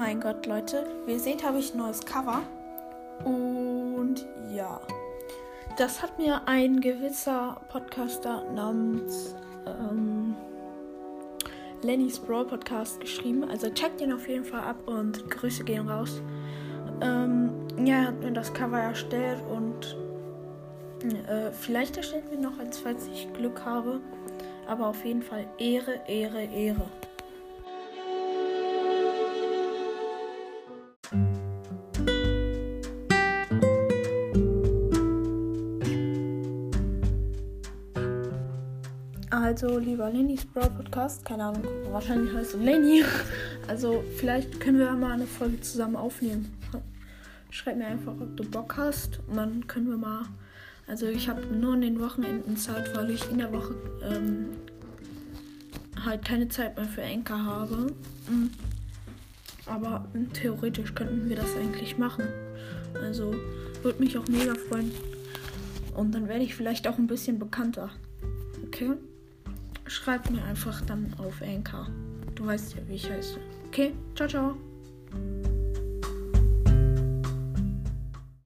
mein Gott, Leute. Wie ihr seht, habe ich ein neues Cover. Und ja. Das hat mir ein gewisser Podcaster namens ähm, Lenny's Brawl Podcast geschrieben. Also checkt ihn auf jeden Fall ab und Grüße gehen raus. Ähm, ja, er hat mir das Cover erstellt und äh, vielleicht erstellt mir noch eins, falls ich Glück habe. Aber auf jeden Fall Ehre, Ehre, Ehre. Also, lieber Lennys Brawl Podcast, keine Ahnung, wahrscheinlich heißt du Lenny. Also, vielleicht können wir mal eine Folge zusammen aufnehmen. Schreib mir einfach, ob du Bock hast und dann können wir mal. Also, ich habe nur in den Wochenenden Zeit, weil ich in der Woche ähm, halt keine Zeit mehr für Enker habe. Mhm. Aber theoretisch könnten wir das eigentlich machen. Also, würde mich auch mega freuen. Und dann werde ich vielleicht auch ein bisschen bekannter. Okay? Schreib mir einfach dann auf Anchor. Du weißt ja, wie ich heiße. Okay, ciao, ciao.